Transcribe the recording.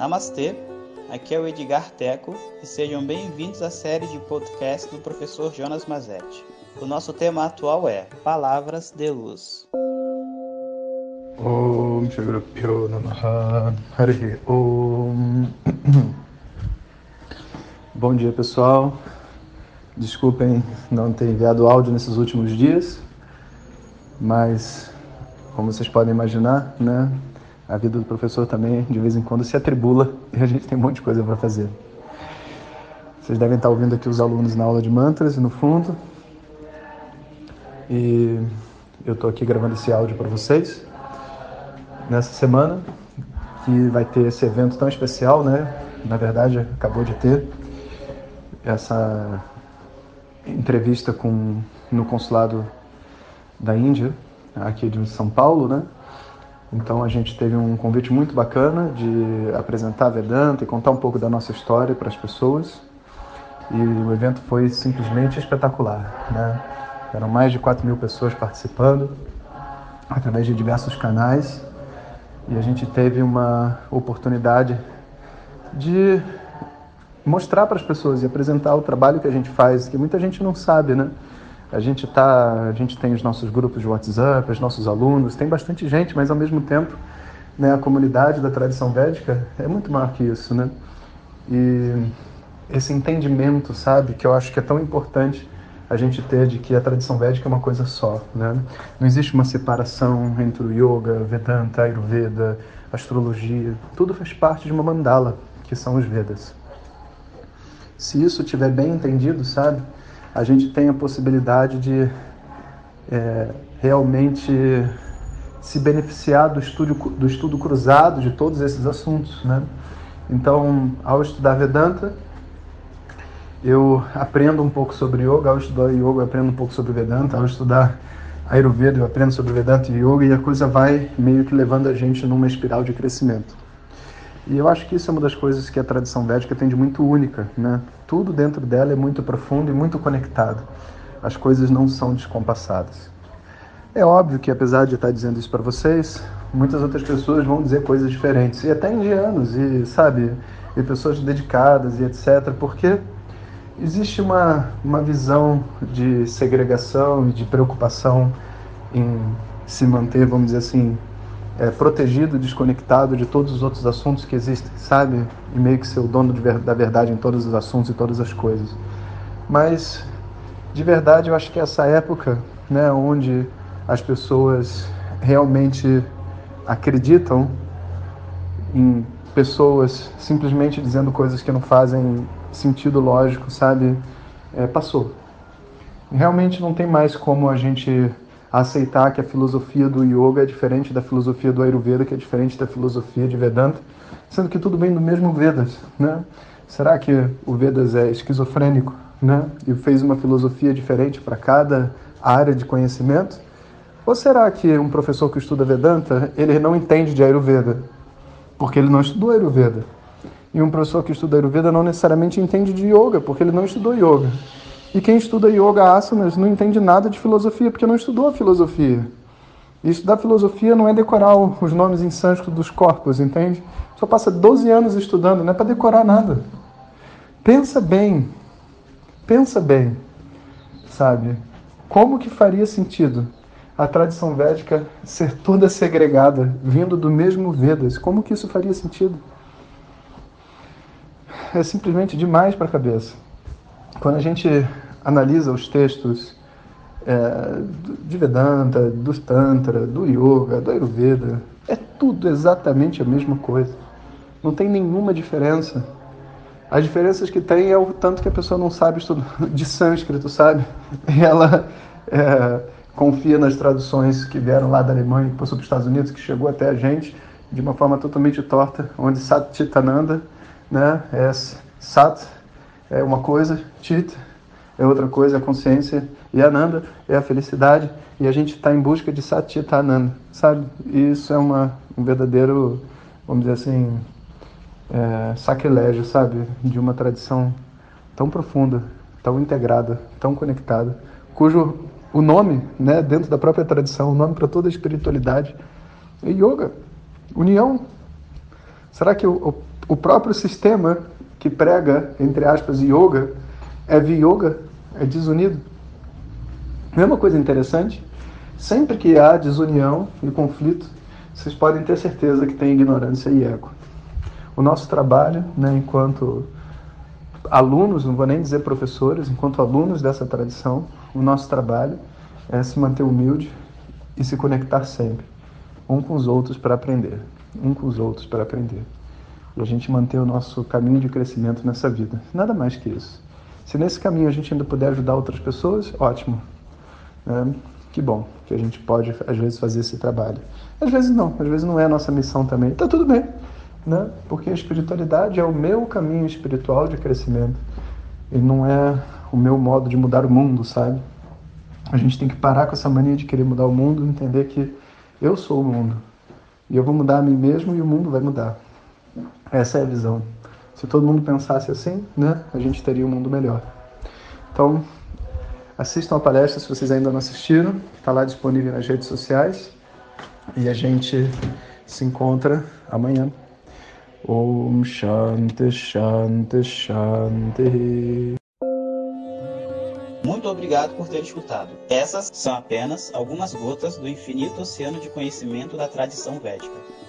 Namastê, aqui é o Edgar Teco e sejam bem-vindos à série de podcast do professor Jonas Mazetti. O nosso tema atual é Palavras de Luz. Om Om. Bom dia pessoal, desculpem não ter enviado áudio nesses últimos dias, mas como vocês podem imaginar, né, a vida do professor também de vez em quando se atribula e a gente tem um monte de coisa para fazer. Vocês devem estar ouvindo aqui os alunos na aula de mantras no fundo. E eu estou aqui gravando esse áudio para vocês nessa semana que vai ter esse evento tão especial, né? Na verdade, acabou de ter essa entrevista com no consulado da Índia, aqui de São Paulo, né? Então a gente teve um convite muito bacana de apresentar a Vedanta e contar um pouco da nossa história para as pessoas. E o evento foi simplesmente espetacular, né? Eram mais de 4 mil pessoas participando, através de diversos canais. E a gente teve uma oportunidade de mostrar para as pessoas e apresentar o trabalho que a gente faz, que muita gente não sabe, né? A gente tá, a gente tem os nossos grupos de WhatsApp, os nossos alunos, tem bastante gente, mas ao mesmo tempo, né, a comunidade da tradição védica é muito maior que isso, né? E esse entendimento, sabe, que eu acho que é tão importante a gente ter de que a tradição védica é uma coisa só, né? Não existe uma separação entre o yoga, Vedanta, Ayurveda, astrologia, tudo faz parte de uma mandala, que são os Vedas. Se isso estiver bem entendido, sabe, a gente tem a possibilidade de é, realmente se beneficiar do estudo, do estudo cruzado de todos esses assuntos, né? Então, ao estudar Vedanta, eu aprendo um pouco sobre yoga, ao estudar yoga eu aprendo um pouco sobre Vedanta, ao estudar Ayurveda eu aprendo sobre Vedanta e yoga e a coisa vai meio que levando a gente numa espiral de crescimento. E eu acho que isso é uma das coisas que a tradição védica tem de muito única, né? Tudo dentro dela é muito profundo e muito conectado. As coisas não são descompassadas. É óbvio que apesar de estar dizendo isso para vocês, muitas outras pessoas vão dizer coisas diferentes, e até indianos, e sabe, e pessoas dedicadas e etc, porque existe uma, uma visão de segregação e de preocupação em se manter, vamos dizer assim, é, protegido, desconectado de todos os outros assuntos que existem, sabe? E meio que ser o dono da verdade em todos os assuntos e todas as coisas. Mas, de verdade, eu acho que essa época, né, onde as pessoas realmente acreditam em pessoas simplesmente dizendo coisas que não fazem sentido lógico, sabe? É, passou. Realmente não tem mais como a gente aceitar que a filosofia do yoga é diferente da filosofia do Ayurveda, que é diferente da filosofia de Vedanta, sendo que tudo vem do mesmo Vedas, né? Será que o Vedas é esquizofrênico, né? E fez uma filosofia diferente para cada área de conhecimento? Ou será que um professor que estuda Vedanta, ele não entende de Ayurveda, porque ele não estudou Ayurveda? E um professor que estuda Ayurveda não necessariamente entende de yoga, porque ele não estudou yoga. E quem estuda yoga asanas não entende nada de filosofia, porque não estudou a filosofia. E estudar filosofia não é decorar os nomes em sânscrito dos corpos, entende? Só passa 12 anos estudando, não é para decorar nada. Pensa bem, pensa bem, sabe? Como que faria sentido a tradição védica ser toda segregada, vindo do mesmo Vedas? Como que isso faria sentido? É simplesmente demais para a cabeça. Quando a gente analisa os textos é, de Vedanta, do Tantra, do Yoga, do Ayurveda, é tudo exatamente a mesma coisa. Não tem nenhuma diferença. As diferenças que tem é o tanto que a pessoa não sabe estudar de sânscrito, sabe? Ela é, confia nas traduções que vieram lá da Alemanha, que passou para os Estados Unidos, que chegou até a gente de uma forma totalmente torta, onde Satchitananda né, é Sat é uma coisa, Chit é outra coisa, a consciência, e Ananda é a felicidade, e a gente está em busca de Satchitananda, sabe? E isso é uma, um verdadeiro, vamos dizer assim, é, sacrilégio, sabe? De uma tradição tão profunda, tão integrada, tão conectada, cujo o nome, né, dentro da própria tradição, o nome para toda a espiritualidade é yoga, união. Será que o, o o próprio sistema que prega, entre aspas, yoga, é yoga, é desunido. É uma coisa interessante? Sempre que há desunião e conflito, vocês podem ter certeza que tem ignorância e ego. O nosso trabalho, né, enquanto alunos, não vou nem dizer professores, enquanto alunos dessa tradição, o nosso trabalho é se manter humilde e se conectar sempre, um com os outros para aprender, um com os outros para aprender. E a gente manter o nosso caminho de crescimento nessa vida. Nada mais que isso. Se nesse caminho a gente ainda puder ajudar outras pessoas, ótimo. É, que bom que a gente pode, às vezes, fazer esse trabalho. Às vezes não, às vezes não é a nossa missão também. Tá tudo bem, né? Porque a espiritualidade é o meu caminho espiritual de crescimento. E não é o meu modo de mudar o mundo, sabe? A gente tem que parar com essa mania de querer mudar o mundo entender que eu sou o mundo. E eu vou mudar a mim mesmo e o mundo vai mudar. Essa é a visão. Se todo mundo pensasse assim, né, a gente teria um mundo melhor. Então, assistam a palestra se vocês ainda não assistiram. Está lá disponível nas redes sociais. E a gente se encontra amanhã. Om Shanti Shanti Shanti. Muito obrigado por ter escutado. Essas são apenas algumas gotas do infinito oceano de conhecimento da tradição védica.